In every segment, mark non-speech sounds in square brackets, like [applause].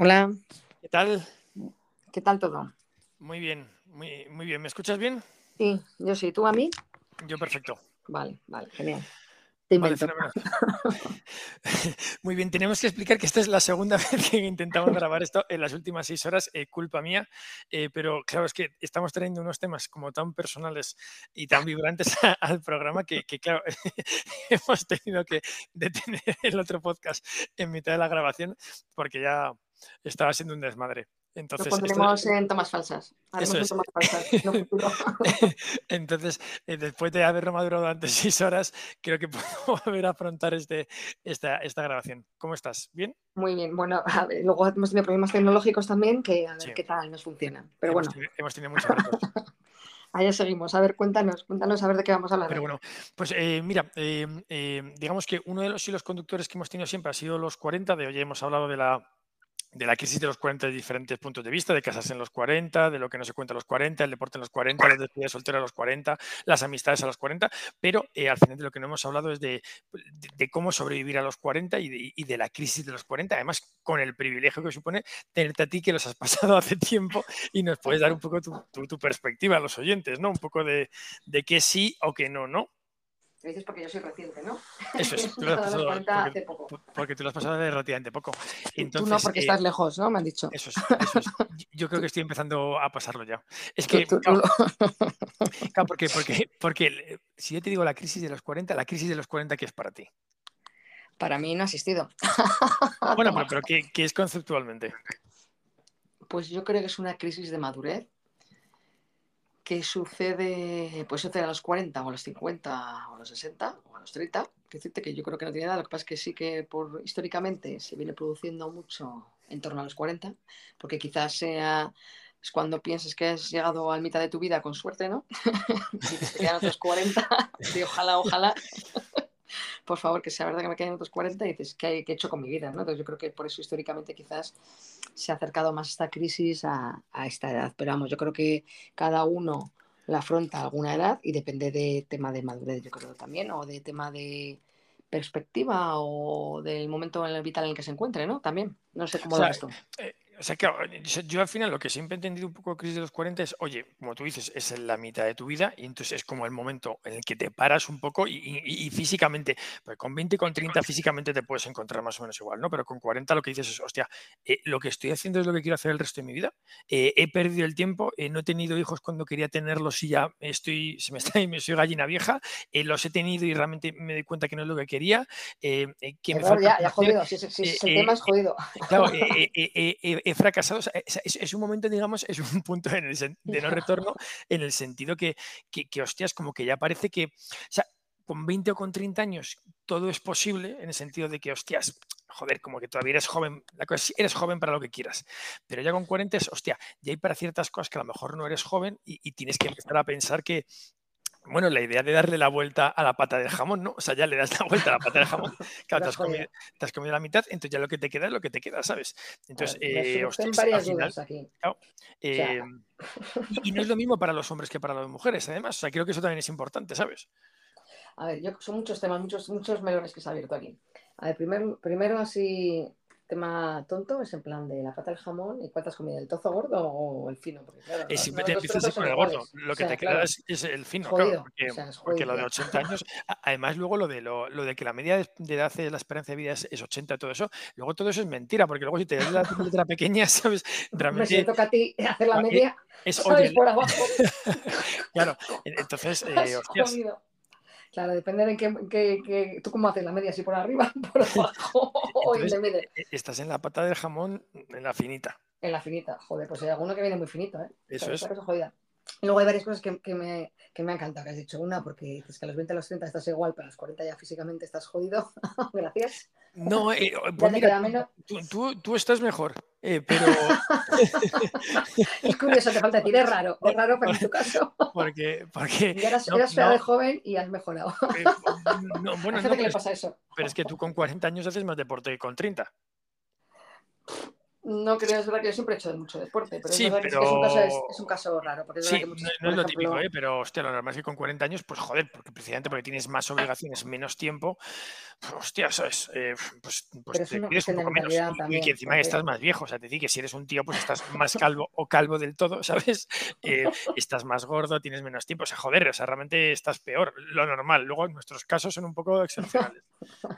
Hola, ¿Qué tal? ¿qué tal todo? Muy bien, muy, muy bien. ¿Me escuchas bien? Sí, yo sí, ¿tú a mí? Yo perfecto. Vale, vale, genial. Te Vale. [laughs] Muy bien, tenemos que explicar que esta es la segunda [laughs] vez que intentamos grabar esto en las últimas seis horas, eh, culpa mía, eh, pero claro, es que estamos trayendo unos temas como tan personales y tan vibrantes a- [laughs] al programa que, que, claro, hemos tenido que detener el otro podcast en mitad de la grabación porque ya estaba siendo un desmadre. Lo Entonces, esto- pondremos en tomas falsas. Haremos Eso en es. tomas falsas. No futuro. [laughs] Entonces, eh, después de haberlo madurado durante [laughs] seis horas, creo que puedo [laughs] volver a afrontar este, esta, esta grabación. ¿Cómo estás? ¿Bien? Muy bien, bueno, a ver, luego hemos tenido problemas tecnológicos también, que a ver Sí. qué tal nos funcionan. Pero hemos, bueno, tenido, hemos tenido muchos allá seguimos. A ver, cuéntanos, cuéntanos a ver de qué vamos a hablar. Pero bueno, pues eh, mira, eh, eh, digamos que uno de los hilos conductores que hemos tenido siempre ha sido los 40. De hoy hemos hablado de la, de la crisis de los 40 de diferentes puntos de vista, de casarse en los 40, de lo que no se cuenta a los 40, el deporte en los 40, la despedida de soltero a los 40, las amistades a los 40, pero eh, al final de lo que no hemos hablado es de, de- de cómo sobrevivir a los 40 y de, y de la crisis de los 40, además con el privilegio que supone tenerte a ti que los has [laughs] pasado hace tiempo y nos puedes dar un poco tu, tu- tu perspectiva a los oyentes, ¿no? Un poco de, de qué sí o qué no, ¿no? Lo dices porque yo soy reciente, ¿no? Eso es, [laughs] tú lo has pasado los pasado 40 porque, hace poco. por- porque tú lo has pasado de relativamente poco. Tú no, porque eh, estás lejos, ¿no? Me han dicho. eso es, eso es. [laughs] Yo creo que estoy empezando a pasarlo ya. Es que, tú- tú claro, [laughs] porque, porque, porque si yo te digo la crisis de los 40, la crisis de los 40, ¿qué es para ti? Para mí no ha asistido. Bueno, pero, pero ¿qué, qué es conceptualmente? Pues yo creo que es una crisis de madurez que sucede, pues sucede a los 40 o a los 50 o a los 60 o a los 30. Quiero decirte que yo creo que no tiene nada, lo que pasa es que sí que por históricamente se viene produciendo mucho en torno a los 40, porque quizás sea es cuando pienses que has llegado a mitad de tu vida con suerte, ¿no? [laughs] que te quedan otros 40, y [laughs] ojalá, ojalá. Por favor, que sea verdad que me queden otros 40 y dices, ¿qué, he- qué he hecho con mi vida? ¿no? Entonces yo creo que por eso históricamente quizás se ha acercado más esta crisis a, a esta edad. Pero vamos, yo creo que cada uno la afronta a alguna edad y depende de tema de madurez, yo creo también, o de tema de perspectiva o del momento vital en el que se encuentre, ¿no? También. No sé cómo O lo sea, ves tú. Eh, o sea, que yo, yo al final lo que siempre he entendido un poco de crisis de los 40 es, oye, como tú dices, es en la mitad de tu vida y entonces es como el momento en el que te paras un poco y, y- y físicamente, pues con 20 y con 30 físicamente te puedes encontrar más o menos igual, ¿no? Pero con 40 lo que dices es, hostia, eh, lo que estoy haciendo es lo que quiero hacer el resto de mi vida. Eh, he perdido el tiempo, eh, no he tenido hijos cuando quería tenerlos y ya estoy, se me está, [laughs] me soy gallina vieja, eh, los he tenido y realmente me doy cuenta que no es lo que quería, eh, eh, que me Error, falta ya, ya jodido. Si eh, el eh, tema es jodido. Claro, [laughs] eh, eh, eh, eh, he fracasado. o sea, es, un momento, digamos, es un punto en el sen- de no retorno en el sentido que, que, que, hostias, como que ya parece que, o sea, con 20 o con 30 años todo es posible en el sentido de que, hostias, joder, como que todavía eres joven, la cosa es, eres joven para lo que quieras, pero ya con 40 es, hostia, ya hay para ciertas cosas que a lo mejor no eres joven y, y tienes que empezar a pensar que, bueno, la idea de darle la vuelta a la pata del jamón, ¿no? O sea, ya le das la vuelta a la pata del jamón, [laughs] claro, te has, comido, te has comido la mitad, entonces ya lo que te queda es lo que te queda, ¿sabes? Entonces, me eh, al varias final, dudas aquí. claro, sea, eh, y, [laughs] y no es lo mismo para los hombres que para las mujeres, además, o sea, creo que eso también es importante, ¿sabes? A ver, yo son muchos temas, muchos, muchos melones que se ha abierto aquí. A ver, primero, primero así, tema tonto, es en plan de la pata del jamón y cuántas comidas, ¿el trozo gordo o el fino? Porque claro, Y no- siempre no te empiezas con el gordo, iguales. lo O que sea, te queda claro, es, es el fino, claro, porque, o sea, es porque lo de jodido. 80 años, además luego lo de, lo, lo de que la media de edad de la esperanza de vida es, es 80 y todo eso, luego todo eso es mentira, porque luego si te das la [laughs] letra pequeña, ¿sabes? Me Realmente siento que a ti hacer la eh, media, es, ¿sabes? Por abajo. [laughs] claro, entonces, [laughs] eh, hostias. Claro, depende de qué, qué- qué- tú cómo haces la media, si por arriba, [laughs] por [laughs] abajo o en entonces de medio. eh, estás en la pata del jamón, en la finita, En la finita, joder, pues hay alguno que viene muy finito, ¿eh? eso es. jodida. Y luego hay varias cosas que, que me, que me ha encantado que has dicho. Una, porque dices que a los 20 a los 30 estás igual, pero a los 40 ya físicamente estás jodido. [laughs] Gracias. No, eh, pues mira, tú, tú, tú estás mejor, eh, pero [laughs] Es curioso, te falta decir, es raro, es raro, pero en tu caso. [laughs] porque, porque Ya eras, no, eras no, de joven y has mejorado. eh, no, bueno, no, que pero le es, pasa eso. pero es que tú con 40 años haces más deporte que con 30. No creo, es verdad que yo siempre he hecho mucho deporte, pero es que, es, un caso, es, un caso, raro. Porque sí, no, es lo típico, ¿eh? pero hostia, lo normal es que con 40 años, pues joder, porque precisamente porque tienes más obligaciones, menos tiempo, hostia, ¿sabes? Eh, pues, pues te pides un poco menos. y que encima estás más viejo, o sea, te decir que si eres un tío, pues estás más calvo o calvo del todo, [laughs] ¿sabes? Eh, estás más gordo, tienes menos tiempo, o sea, joder, o sea, realmente estás peor, lo normal. Luego, en nuestros casos son un poco excepcionales.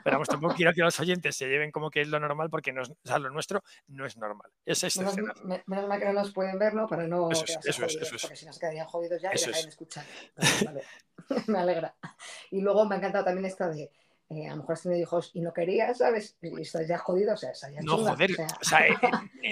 Pero vamos, tampoco quiero que los oyentes se lleven como que es lo normal, porque no o sea, lo nuestro no es normal. Es excepcional. Menos, mal que no nos pueden ver, ¿no? Para no. Eso es, eso es, eso es. Porque si nos quedarían jodidos ya y dejarían escuchar. Vale, [laughs] me alegra. Y luego me ha encantado también esta de. Eh, a lo mejor has tenido hijos y no querías, ¿sabes? Y estás ya jodido, o sea, ya No, joder, o sea, o sea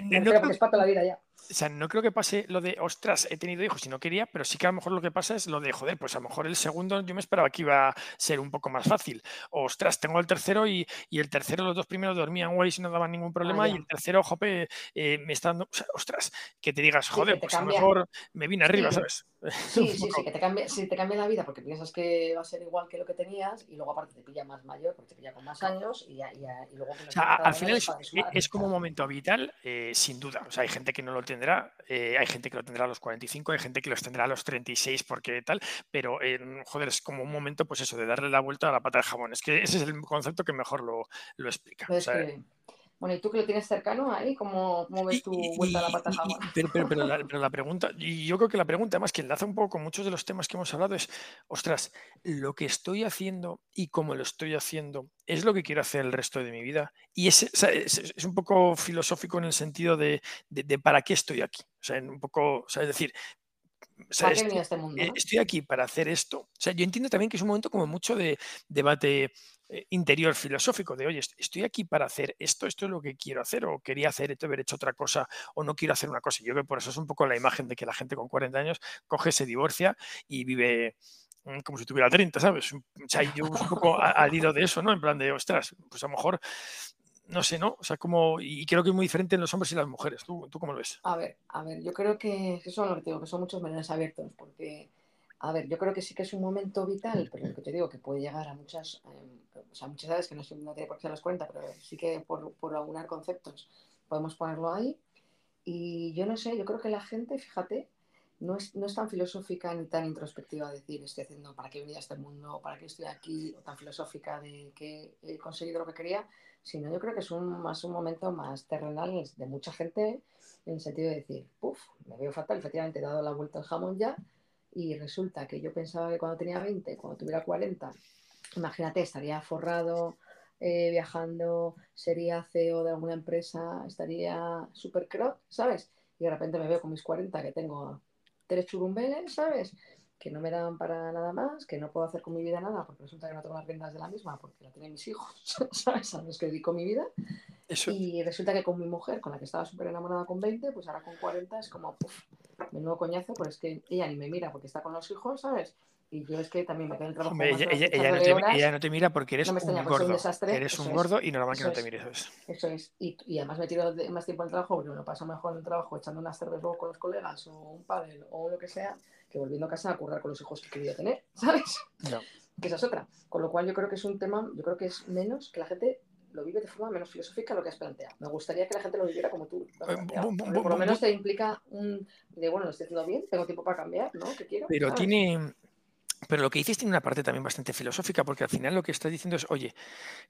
no, [laughs] es la vida ya. O sea, no creo que pase lo de, ostras, he tenido hijos y no quería, pero sí que a lo mejor lo que pasa es lo de, joder, pues a lo mejor el segundo yo me esperaba que iba a ser un poco más fácil. ostras, tengo el tercero y, y el tercero, los dos primeros dormían guay y no daban ningún problema y el tercero, jope, eh, me está dando, ostras, que te digas, joder, pues a lo mejor me vine arriba, ¿sabes? [laughs] Sí, sí, sí, que te cambia, si te cambia la vida porque piensas que va a ser igual que lo que tenías y luego aparte te pilla más mayor porque te pilla con más años y, y, y luego... O sea, al final es, es, como un momento vital, eh, sin duda. O sea, hay gente que no lo tendrá, eh, hay gente que lo tendrá a los 45, hay gente que los tendrá a los 36 porque tal, pero eh, joder, es como un momento, pues eso, de darle la vuelta a la pata del jamón. Es que ese es el concepto que mejor lo, lo explica. o sea, bueno, ¿y tú que lo tienes cercano ahí? ¿Cómo, ves tu vuelta a la pata jamón? Pero, pero, la, pero, [laughs] la, pregunta, y yo creo que la pregunta, además que enlaza un poco con muchos de los temas que hemos hablado, es, ostras, lo que estoy haciendo y cómo lo estoy haciendo, ¿es lo que quiero hacer el resto de mi vida? Y es, es, un poco filosófico en el sentido de, de, para qué estoy aquí. O sea, un poco, o sea, es decir, este mundo, eh, estoy aquí para hacer esto. O sea, yo entiendo también que es un momento como mucho de debate eh, interior filosófico de, oye, estoy aquí para hacer esto, esto es lo que quiero hacer, o quería hacer esto, haber hecho otra cosa, o no quiero hacer una cosa. yo creo que por eso es un poco la imagen de que la gente con 40 años coge, se divorcia y vive mm, como si tuviera 30, ¿sabes? O sea, yo un poco al hilo de eso, ¿no? En plan de, ostras, pues a lo mejor, no sé, ¿no? O sea, como, y creo que es muy diferente en los hombres y las mujeres. ¿Tú, tú cómo lo ves? A ver, a ver, yo creo que eso es lo que digo, que son muchos menes abiertos, porque a ver, yo creo que sí que es un momento vital, pero lo que te digo, que puede llegar a muchas, eh, o sea, muchas edades que no, no tiene por qué ser los 40, pero sí que por, por aunar conceptos podemos ponerlo ahí. Y yo no sé, yo creo que la gente, fíjate, no es, no es tan filosófica ni tan introspectiva de decir estoy haciendo para qué venía a este mundo, para qué estoy aquí, o tan filosófica de que he conseguido lo que quería, sino yo creo que es un, más un momento más terrenal de mucha gente en el sentido de decir, puff, me veo fatal, efectivamente he dado la vuelta al jamón ya, y resulta que yo pensaba que cuando tenía 20, cuando tuviera 40, imagínate, estaría forrado, eh, viajando, sería CEO de alguna empresa, estaría super crop, ¿sabes? Y de repente me veo con mis 40 que tengo tres churumbeles, ¿sabes? Que no me dan para nada más, que no puedo hacer con mi vida nada, porque resulta que no tengo las riendas de la misma, porque la tienen mis hijos, [laughs] ¿sabes? A los que dedico mi vida. Y resulta que con mi mujer, con la que estaba súper enamorada con 20, pues ahora con 40 es como, puff, nuevo coñazo, pero es que ella ni me mira porque está con los hijos, ¿sabes? Y yo es que también me quedo el trabajo. ella, ella, no te, ella, no te, mira porque eres un gordo. Un eres un gordo y normal que no te mires. Eso es. Eso es. Y, y, además me tiro más tiempo en el trabajo porque me lo paso mejor en el trabajo echando unas cervezas luego con los colegas o un pádel o lo que sea que volviendo a casa a currar con los hijos que quería tener, [laughs] ¿sabes? No. Que esa es otra. Con lo cual yo creo que es un tema, yo creo que es menos que la gente lo vive de forma menos filosófica lo que has planteado. Me gustaría que la gente lo viviera como tú. por lo menos te implica un de bueno, lo estoy haciendo bien, tengo tiempo para cambiar, ¿no? ¿Qué quiero? Pero tiene, pero lo que dices tiene una parte también bastante filosófica, porque al final lo que estás diciendo es, oye,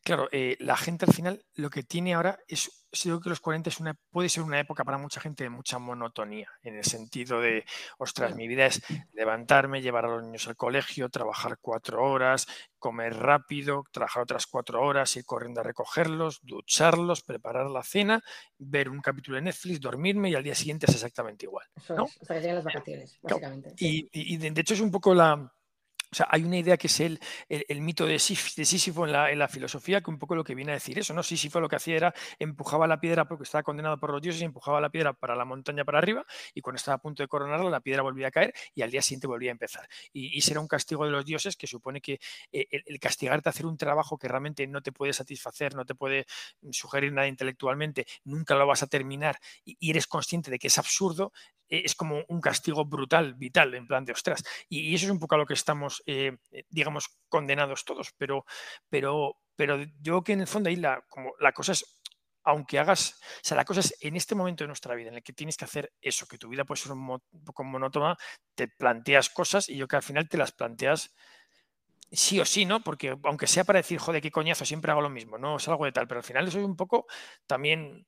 claro, eh, la gente al final lo que tiene ahora es, creo que los 40 es una, puede ser una época para mucha gente de mucha monotonía, en el sentido de, ostras, mi vida es levantarme, llevar a los niños al colegio, trabajar cuatro horas, comer rápido, trabajar otras cuatro horas, ir corriendo a recogerlos, ducharlos, preparar la cena, ver un capítulo de Netflix, dormirme y al día siguiente es exactamente igual. Eso es, hasta que lleguen las vacaciones, básicamente. y de hecho es un poco la o sea, hay una idea que es el, el, mito de, Sísifo en la, filosofía, que un poco lo que viene a decir eso, ¿no? Sísifo lo que hacía era empujaba la piedra porque estaba condenado por los dioses, empujaba la piedra para la montaña para arriba, y cuando estaba a punto de coronarla, la piedra volvía a caer y al día siguiente volvía a empezar. Y, y será un castigo de los dioses que supone que eh, el, castigarte a hacer un trabajo que realmente no te puede satisfacer, no te puede sugerir nada intelectualmente, nunca lo vas a terminar y, eres consciente de que es absurdo, es como un castigo brutal, vital, en plan de ostras. Y, eso es un poco a lo que estamos, eh, eh, digamos, condenados todos. Pero, pero, pero yo que en el fondo ahí la, como la cosa es aunque hagas, o sea, la cosa es en este momento de nuestra vida en el que tienes que hacer eso, que tu vida puede ser un, poco monótona, te planteas cosas y yo que al final te las planteas sí o sí, ¿no? Porque aunque sea para decir, joder, qué coñazo, siempre hago lo mismo, no es algo de tal, pero al final eso es un poco también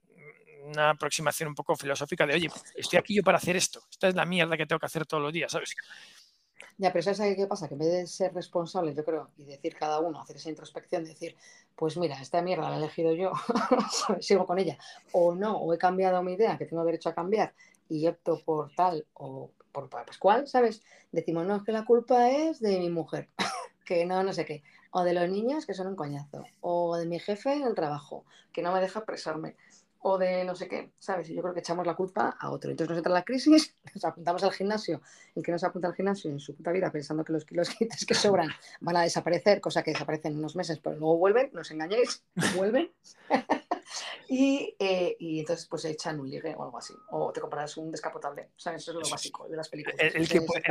una aproximación un poco filosófica de, oye, estoy aquí yo para hacer esto, esta es la mierda que tengo que hacer todos los días, ¿sabes? Ya, pero ¿sabes qué pasa? Que en vez de ser responsable, yo creo, y decir cada uno, hacer esa introspección, decir, pues mira, esta mierda la he elegido yo, [laughs] sigo con ella, o no, o he cambiado mi idea, que tengo derecho a cambiar, y opto por tal o por Pascual, ¿sabes? Decimos, no, es que la culpa es de mi mujer, [laughs] que no, no sé qué, o de los niños que son un coñazo, o de mi jefe en el trabajo, que no me deja expresarme o de no sé qué, ¿sabes? Y yo creo que echamos la culpa a otro. Entonces nos entra la crisis, [laughs] nos apuntamos al gimnasio, el que no se apunta al gimnasio en su puta vida pensando que los kilos [laughs] que sobran van a desaparecer, cosa que desaparecen en unos meses, pero luego vuelven, no os engañéis, [laughs] vuelven. y, eh, y, entonces pues se echan un ligue o algo así. O te comprarás un descapotable, ¿sabes? Eso es lo básico de las películas. El, que, puede,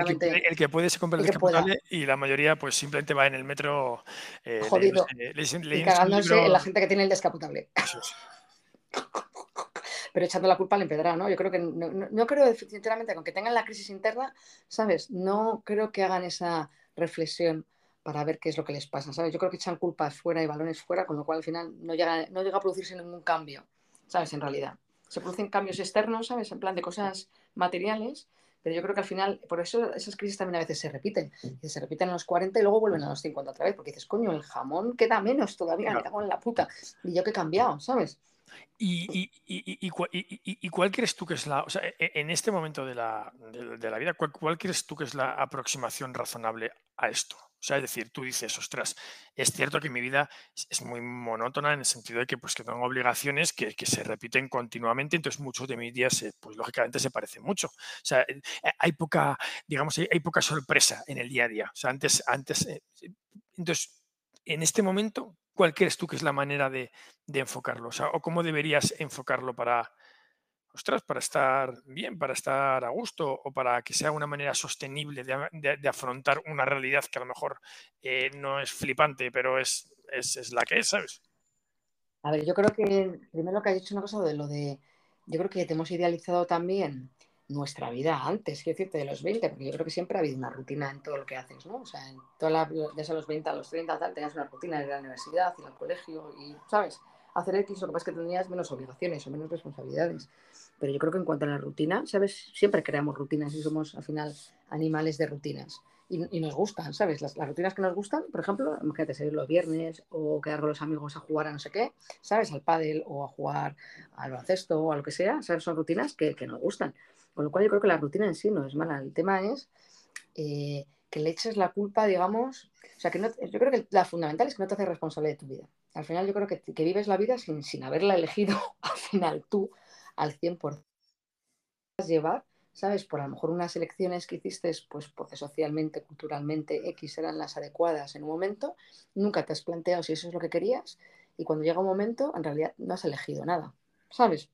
el, que, puede, se compra el, descapotable y la mayoría pues simplemente va en el metro eh, jodido y cagándose en la gente que tiene el descapotable. Pero echando la culpa al empedrado, ¿no? Yo creo que, no, creo, sinceramente, aunque tengan la crisis interna, ¿sabes? No creo que hagan esa reflexión para ver qué es lo que les pasa, ¿sabes? Yo creo que echan culpas fuera y balones fuera, con lo cual al final no llega, no llega a producirse ningún cambio, ¿sabes? En realidad. Se producen cambios externos, ¿sabes? En plan de cosas materiales, pero yo creo que al final, por eso esas crisis también a veces se repiten. Se repiten a los 40 y luego vuelven a los 50 otra vez, porque dices, coño, el jamón queda menos todavía, me cago en la puta. Y yo que he cambiado, ¿sabes? ¿Y, cuál crees tú que es la, o sea, e, en este momento de la, de, la vida, ¿cuál, crees tú que es la aproximación razonable a esto? O sea, es decir, tú dices, ostras, es cierto que mi vida es muy monótona en el sentido de que, pues, que tengo obligaciones que, se repiten continuamente, entonces muchos de mis días, pues lógicamente se parecen mucho. O sea, eh, hay poca, digamos, hay, poca sorpresa en el día a día. O sea, antes, antes, eh, entonces, en este momento, ¿cuál crees tú que es la manera de, enfocarlo? O, cómo deberías enfocarlo para, ostras, para estar bien, para estar a gusto o para que sea una manera sostenible de, afrontar una realidad que a lo mejor eh, no es flipante, pero es, es, la que es, ¿sabes? A ver, yo creo que primero que has dicho una cosa de lo de, yo creo que te hemos idealizado también nuestra vida antes, quiero decirte, de los 20, porque yo creo que siempre ha habido una rutina en todo lo que haces, ¿no? O sea, en desde los 20 a los 30, tal, tenías una rutina, en la universidad, ir al colegio y, ¿sabes? Hacer X, lo que pasa es que tenías menos obligaciones o menos responsabilidades. Pero yo creo que en cuanto a la rutina, ¿sabes? Siempre creamos rutinas y somos, al final, animales de rutinas. Y, nos gustan, ¿sabes? Las, rutinas que nos gustan, por ejemplo, imagínate salir los viernes o quedar con los amigos a jugar a no sé qué, ¿sabes? Al pádel o a jugar al baloncesto o a lo que sea, ¿sabes? Son rutinas que, que nos gustan. Con lo cual yo creo que la rutina en sí no es mala. El tema es eh, que le eches la culpa, digamos, o sea, que no, yo creo que la fundamental es que no te haces responsable de tu vida. Al final yo creo que, que vives la vida sin, sin haberla elegido [laughs] al final tú al 100%. Llevar, ¿sabes? Por a lo mejor unas elecciones que hiciste, pues porque socialmente, culturalmente, X eran las adecuadas en un momento, nunca te has planteado si eso es lo que querías y cuando llega un momento, en realidad no has elegido nada, ¿sabes?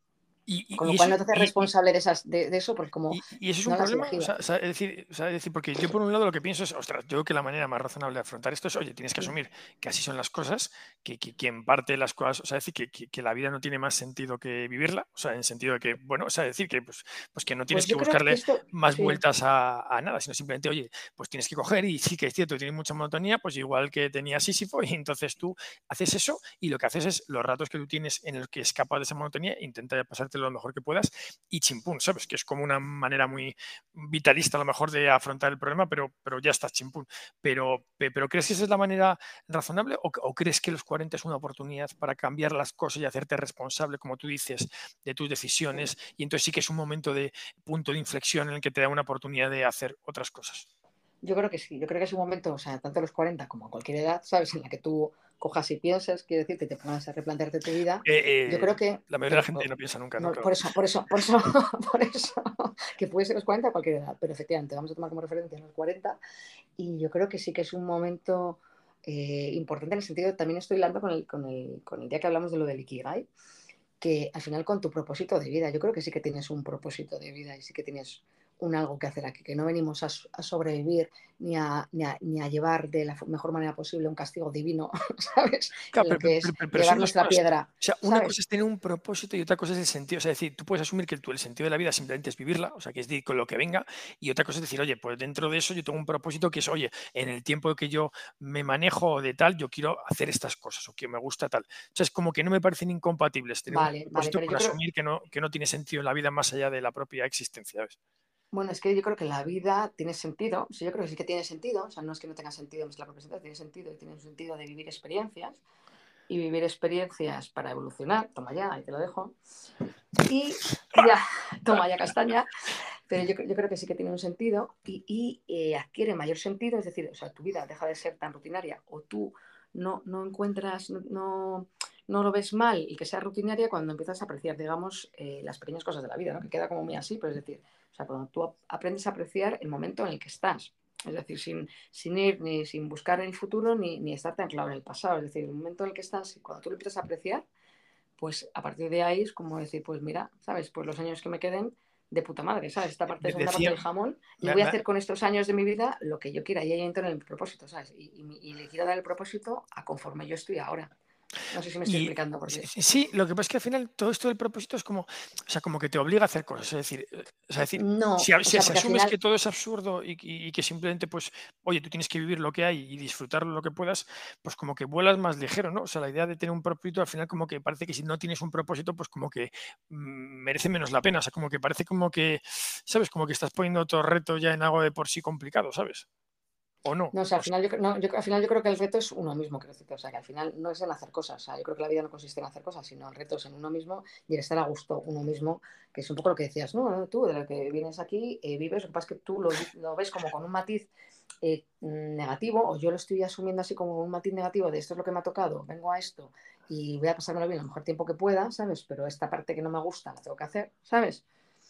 Y, Con lo cual no te haces responsable de, esas, de, eso, porque como. Y, eso es un problema. O sea, es, decir, decir, porque yo por un lado lo que pienso es, ostras, yo creo que la manera más razonable de afrontar esto es, oye, tienes que asumir que así son las cosas, que, quien parte las cosas, o sea, decir, que, que, la vida no tiene más sentido que vivirla, o sea, en sentido de que, bueno, o sea, decir que, pues, pues que no tienes pues que buscarle más vueltas a, a, nada, sino simplemente, oye, pues tienes que coger y sí que es cierto, tienes mucha monotonía, pues igual que tenía Sísifo, [laughs] y entonces tú haces eso y lo que haces es los ratos que tú tienes en los que escapas de esa monotonía, intenta pasarte lo mejor que puedas y chimpún, ¿sabes? Que es como una manera muy vitalista a lo mejor de afrontar el problema, pero, pero ya está chimpún. Pero, pero ¿crees que esa es la manera razonable o, crees que los 40 es una oportunidad para cambiar las cosas y hacerte responsable, como tú dices, de tus decisiones? Y entonces sí que es un momento de punto de inflexión en el que te da una oportunidad de hacer otras cosas. Yo creo que sí, yo creo que es un momento, o sea, tanto a los 40 como a cualquier edad, ¿sabes? En la que tú cojas y piensas, quiero decir, que te pongas a replantearte tu vida. Eh, yo creo eh, que. La mayoría de la gente no piensa nunca, ¿no? Por eso, por eso, por eso, [laughs] por eso, que puede ser los 40 a cualquier edad, pero efectivamente, vamos a tomar como referencia los 40, y yo creo que sí que es un momento eh, importante en el sentido, también estoy hablando con el, con, el, con el día que hablamos de lo del Ikigai, que al final con tu propósito de vida, yo creo que sí que tienes un propósito de vida y sí que tienes un algo que hacer aquí, que no venimos a, sobrevivir ni a, ni, a, llevar de la mejor manera posible un castigo divino, [laughs] ¿sabes? Claro, que es llevar nuestra piedra. O sea, una cosa es tener un propósito y otra cosa es el sentido. O sea, es decir, tú puedes asumir que tú, el sentido de la vida simplemente es vivirla, o sea, que es decir, con lo que venga, y otra cosa es decir, oye, pues dentro de eso yo tengo un propósito que es, oye, en el tiempo que yo me manejo de tal, yo quiero hacer estas cosas o que me gusta tal. O sea, es como que no me parecen incompatibles tener vale, un propósito vale, asumir que, no, que no tiene sentido en la vida más allá de la propia existencia, ¿sabes? Bueno, es que yo creo que la vida tiene sentido, yo creo que sí que tiene sentido, o sea, no es que no tenga sentido la propia tiene sentido y tiene un sentido de vivir experiencias y vivir experiencias para evolucionar, toma ya, ahí te lo dejo, y ya, [laughs] toma ya castaña, pero yo, creo que sí que tiene un sentido y, eh, adquiere mayor sentido, es decir, o sea, tu vida deja de ser tan rutinaria o tú no, no encuentras, no, lo ves mal y que sea rutinaria cuando empiezas a apreciar, digamos, eh, las pequeñas cosas de la vida, ¿no? que queda como muy así, pero es decir, o sea, cuando tú aprendes a apreciar el momento en el que estás. Es decir, sin, sin ir ni sin buscar en el futuro ni, ni estar tan claro en el pasado. Es decir, el momento en el que estás, cuando tú lo empiezas a apreciar, pues a partir de ahí es como decir, pues mira, ¿sabes? Pues los años que me queden de puta madre, ¿sabes? Esta parte es una parte del jamón y voy a hacer con estos años de mi vida lo que yo quiera y ahí entro en el propósito, ¿sabes? Y, y, y le quiero dar el propósito a conforme yo estoy ahora. No sé si me estoy explicando por qué. Sí, lo que pasa es que al final todo esto del propósito es como, o sea, como que te obliga a hacer cosas. Es decir, eh, decir no, si, asumes que todo es absurdo y, que simplemente, pues, oye, tú tienes que vivir lo que hay y disfrutar lo que puedas, pues como que vuelas más ligero, ¿no? O sea, la idea de tener un propósito al final como que parece que si no tienes un propósito, pues como que mm, merece menos la pena. O sea, como que parece como que, ¿sabes? Como que estás poniendo otro reto ya en algo de por sí complicado, ¿sabes? ¿O no? No, o sea, al final, yo, no, yo, al final yo creo que el reto es uno mismo, quiero decirte. O sea, que al final no es en hacer cosas. O sea, yo creo que la vida no consiste en hacer cosas, sino el reto es en uno mismo y en estar a gusto uno mismo, que es un poco lo que decías, ¿no? Tú, de lo que vienes aquí, eh, vives, lo que pasa es que tú lo, lo ves como con un matiz eh, negativo, o yo lo estoy asumiendo así como un matiz negativo de esto es lo que me ha tocado, vengo a esto y voy a pasármelo bien el mejor tiempo que pueda, ¿sabes? Pero esta parte que no me gusta la tengo que hacer, ¿sabes?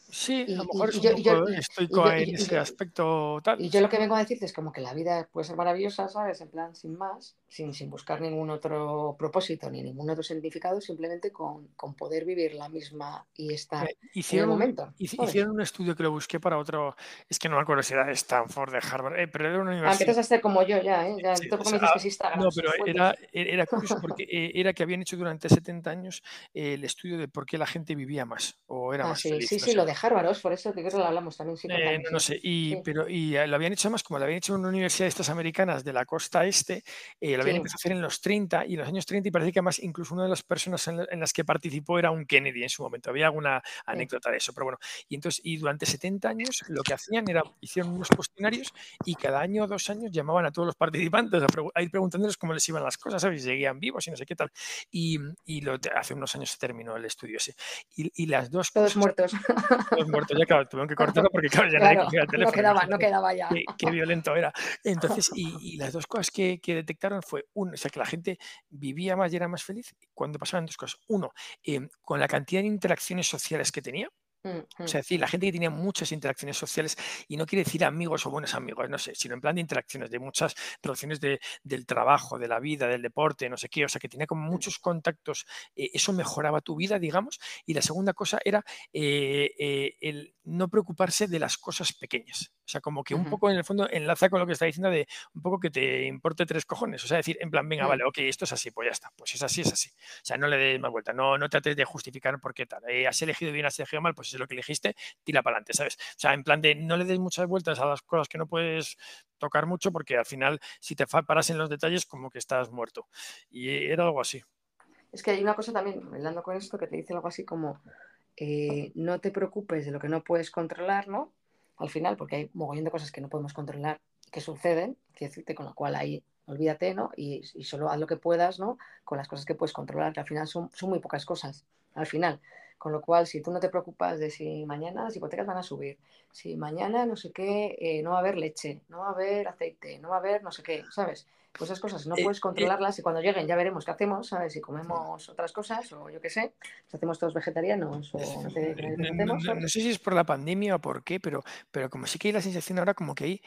Sí, a lo mejor es un poco en ese aspecto tal. Y yo lo que vengo a decirte es como que la vida puede ser maravillosa, ¿sabes? En plan, sin más, sin, sin buscar ningún otro propósito ni ningún otro significado, simplemente con, con poder vivir la misma y estar en el momento. Hicieron un estudio que lo busqué para otro, es que no me acuerdo si era de Stanford, de Harvard, eh, pero era una ah, universidad. Ah, a ser como yo ya, ¿eh? Ya sí, me dices que sí. No, pero era, era curioso porque eh, era que habían hecho durante 70 años eh, el estudio de por qué la gente vivía más o era ah, más sí, feliz. Sí, sí, lo de Harvard, por eso que creo que lo hablamos también. Eh, no, sé, y, pero, y eh, lo habían hecho más como lo habían hecho en una universidad de estas americanas de la costa este, eh, lo habían empezado a hacer en los 30 y en los años 30 y parece que además incluso una de las personas en, las que participó era un Kennedy en su momento, había alguna anécdota de eso, pero bueno, y entonces, y durante 70 años lo que hacían era, hicieron unos cuestionarios y cada año o dos años llamaban a todos los participantes a, ir preguntándoles cómo les iban las cosas, ¿sabes? Si seguían vivos y no sé qué tal. Y, y lo, hace unos años se terminó el estudio ese. Y, y las dos... Todos muertos. Todos muertos, ya claro, tuvieron que porque claro, ya nadie cogía el teléfono. No quedaba, no quedaba ya. Qué, violento era. [laughs] Entonces, y, las dos cosas que, detectaron fue, uno, o sea, que la gente vivía más y era más feliz cuando pasaban dos cosas. Uno, em, con la cantidad de interacciones sociales que tenía, o sea, decir, la gente que tenía muchas interacciones sociales, y no quiere decir amigos o buenos amigos, no sé, sino en plan de interacciones, de muchas relaciones de, del trabajo, de la vida, del deporte, no sé qué, o sea, que tenía como muchos contactos, eh, eso mejoraba tu vida, digamos, y la segunda cosa era eh, eh, el no preocuparse de las cosas pequeñas. O sea, como que un poco en el fondo enlaza con lo que está diciendo de un poco que te importe tres cojones. O sea, decir, en plan, venga, mm. vale, ok, esto es así, pues ya está. Pues es así, es así. O sea, no le des más vuelta, no, no trates de justificar por qué tal. has elegido bien, has elegido mal, pues es lo que elegiste, tira para adelante, ¿sabes? O sea, en plan de no le des muchas vueltas a las cosas que no puedes tocar mucho porque al final, si te paras en los detalles, como que estás muerto. Y era algo así. Es que hay una cosa también, hablando con esto, que te dice algo así como eh, no te preocupes de lo que no puedes controlar, ¿no? Al final, porque hay mogollón de cosas que no podemos controlar que suceden, que con lo cual ahí olvídate, ¿no? Y, solo haz lo que puedas, ¿no? Con las cosas que puedes controlar, que al final son, son muy pocas cosas, al final. Con lo cual, si tú no te preocupas de si mañana las hipotecas van a subir, si mañana no sé qué, eh, no va a haber leche, no va a haber aceite, no va a haber no sé qué, ¿sabes? Pues esas cosas no eh, puedes eh, controlarlas y cuando lleguen ya veremos qué hacemos, ¿sabes? Si comemos otras cosas o yo qué sé, si hacemos todos vegetarianos o no sé No, sé si es por la pandemia o por qué, pero, pero como sí que hay la sensación ahora como que hay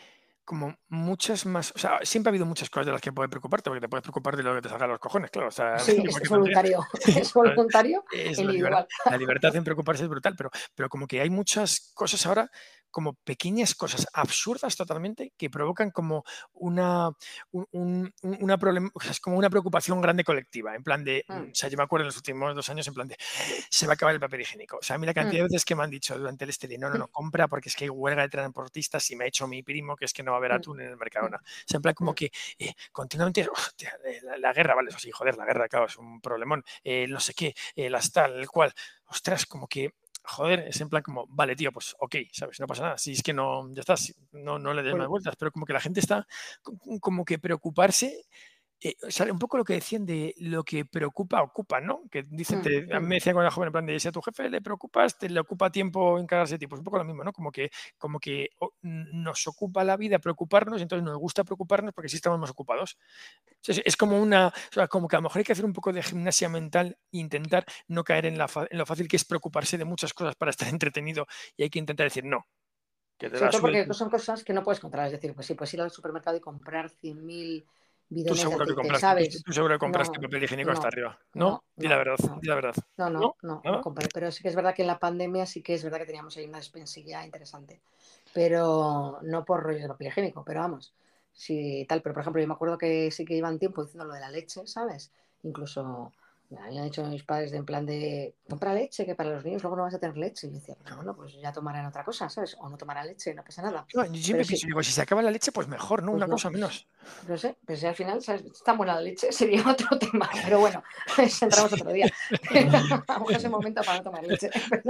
como muchas más, o sea, siempre ha habido muchas cosas de las que puedes preocuparte, porque te puedes preocupar de lo que te salga los cojones, claro. O sea, sí, [laughs] [laughs] es voluntario, [laughs] es voluntario, es individual. La, libertad en preocuparse es brutal, pero, pero como que hay muchas cosas ahora como pequeñas cosas absurdas totalmente que provocan como una, una problema, es como una preocupación grande colectiva, en plan de, Mm. o sea, yo me acuerdo en los últimos dos años, en plan de, se va a acabar el papel higiénico. O sea, a mí la cantidad Mm. de veces que me han dicho durante el este de, no, no, no, compra porque es que hay huelga de transportistas y me ha hecho mi primo que es que no va a haber atún en el Mercadona. Sea, en plan como que eh, continuamente, hostia, eh, la, la guerra, vale, eso sí, joder, la guerra, claro, es un problemón, eh, no sé qué, las tal, el cual, ostras, como que joder, es en plan como, vale, tío, pues ok, ¿sabes? No pasa nada. Si es que no, ya estás, no, no le des más vueltas, pero como que la gente está co- como que preocuparse. Eh, o sea, un poco lo que decían de lo que preocupa, ocupa, ¿no? Que dicen, Mm, te- a mí mm. me decían cuando era joven, en plan de si a tu jefe le preocupas, te le ocupa tiempo encargarse de ti. Pues un poco lo mismo, ¿no? Como que, como que nos ocupa la vida preocuparnos, entonces nos gusta preocuparnos porque sí estamos más ocupados. Es, como una, o sea, como que a lo mejor hay que hacer un poco de gimnasia mental e intentar no caer en, la fa- en lo fácil que es preocuparse de muchas cosas para estar [laughs] entretenido y hay que intentar decir no. Que te Sobre todo porque son cosas que no puedes controlar. Es decir, pues sí, pues ir al supermercado y comprar 100.000 tú seguro que compraste, ¿sabes? tú seguro que compraste No, papel higiénico hasta arriba. ¿no? no, Di la verdad, no. di la verdad. No, ¿No? no, compré. Pero sí que es verdad que en la pandemia sí que es verdad que teníamos ahí una despensilla interesante. Pero no por rollos de papel higiénico, pero vamos, sí tal. Pero por ejemplo, yo me acuerdo que sí que iban tiempo diciendo lo de la leche, ¿sabes? Incluso me habían dicho mis padres de en plan de compra leche, que para los niños luego no vas a tener leche. Y yo decía, pero bueno, pues ya tomarán otra cosa, ¿sabes? O no tomarán leche, no pasa nada. No, yo siempre Pero sí, digo, si se acaba la leche, pues mejor, ¿no? pues Una no. cosa menos. No sé, pues si al final, ¿sabes? Es tan buena la leche, [laughs] sería otro tema. Pero bueno, [laughs] entramos otro día. Pero a lo mejor es el momento para no tomar leche. [laughs] Pero,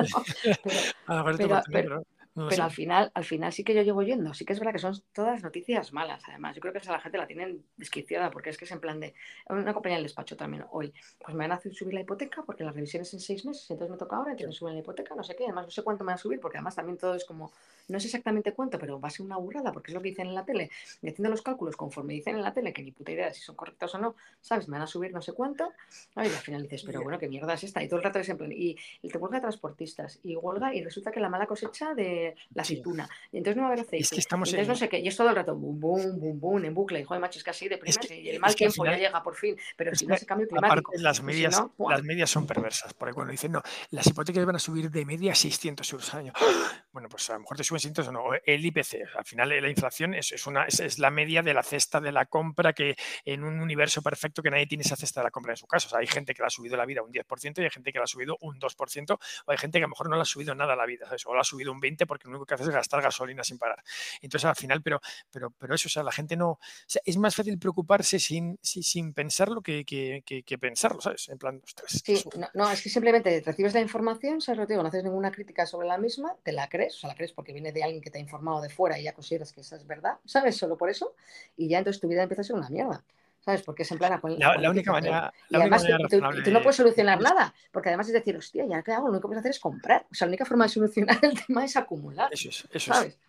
pero, A lo mejor pero, pero, pero no lo pero sé. al final, al final sí que yo llevo yendo. Sí que es verdad que son todas noticias malas, además. Yo creo que esa la gente la tienen desquiciada, porque es que es en plan de. Una compañía del despacho también hoy. Pues me van a hacer subir la hipoteca porque las revisiones en seis meses, entonces me toca ahora, entonces me suben la hipoteca, no sé qué. Además, no sé cuánto me van a subir, porque además también todo es como. No sé exactamente cuánto, pero va a ser una burrada, porque es lo que dicen en la tele. Y haciendo los cálculos conforme dicen en la tele, que ni puta idea de si son correctos o no, ¿sabes? Me van a subir no sé cuánto. Y al final dices, pero bueno, qué mierda es esta. Y todo el rato es en plan. Y, y te huelga de transportistas, y huelga, y resulta que la mala cosecha de la Sí. aceituna. Y entonces no va a haber Es aceite. que Y estamos entonces no en. sé qué. Y es todo el rato boom, boom, boom, boom, en bucle. Y joder, macho, es que así Es deprimes. que, Y el es mal que al tiempo ya llega por fin. Pero Es si que no es el cambio aparte climático. las Y si medias, no, las medias son perversas, porque cuando dicen no, las hipotecas van a subir de media 600 euros al año. [gasps] Bueno, pues a lo mejor te suben 600 o no. El IPC, al final eh, la inflación es, es una, es, es la media de la cesta de la compra que en un universo perfecto que nadie tiene esa cesta de la compra en su casa. O sea, hay gente que le ha subido la vida un 10% y hay gente que le ha subido un 2%, o hay gente que a lo mejor no le ha subido nada a la vida, ¿sabes? o le ha subido un 20% porque lo único que hace es gastar gasolina sin parar. Entonces al final, pero, pero, pero eso, o sea, la gente no... O sea, es más fácil preocuparse sin, sin, sin pensarlo que, que, que, que, pensarlo, ¿sabes? En plan, ostras, Sí, no, es que simplemente recibes la información, ¿sabes lo que digo? No haces ninguna crítica sobre la misma, te la crees, o sea, la crees porque viene de alguien que te ha informado de fuera y ya consideras que esa es verdad, ¿sabes? Solo por eso, y ya entonces tu vida empieza a ser una mierda. ¿Sabes? Porque es en plan cual, La, única manera, y la única además manera tú, razonable no puedes solucionar nada, porque además es decir, hostia, ¿ya qué hago? Lo único que puedes hacer es comprar. O sea, la única forma de solucionar [laughs] el tema es acumular, Eso es, eso es, ¿sabes?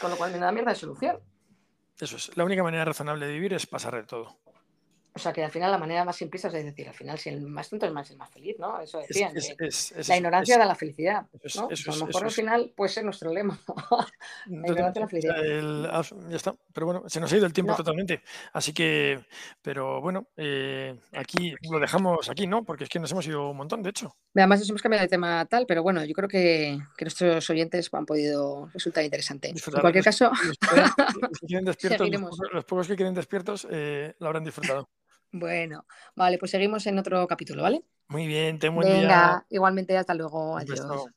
Con lo cual me da mierda de solución. eso es. La única manera razonable de vivir es pasar de todo. O sea, que al final la manera más simplista es decir, al final si el más tonto es más el más feliz, ¿no? Eso Es, decían, es, que es, es la ignorancia da la felicidad, ¿no? Pues a lo mejor al final puede ser nuestro lema. [laughs] la ignorancia da la felicidad. el- ah, ya está. Pero bueno, se nos ha ido el tiempo No, totalmente. Así que, pero bueno, eh, aquí lo dejamos aquí, ¿no? Porque es que nos hemos ido un montón, de hecho. además nos hemos cambiado de tema tal, pero bueno, yo creo que, que nuestros oyentes han podido resultar interesante. En cualquier Los, caso, los los que [laughs] queden despiertos, los, seguiremos. pocos- que queden despiertos, eh, lo habrán disfrutado. Bueno, vale, pues seguimos en otro capítulo, ¿vale? Muy bien, ten buen día. Igualmente, hasta luego, adiós.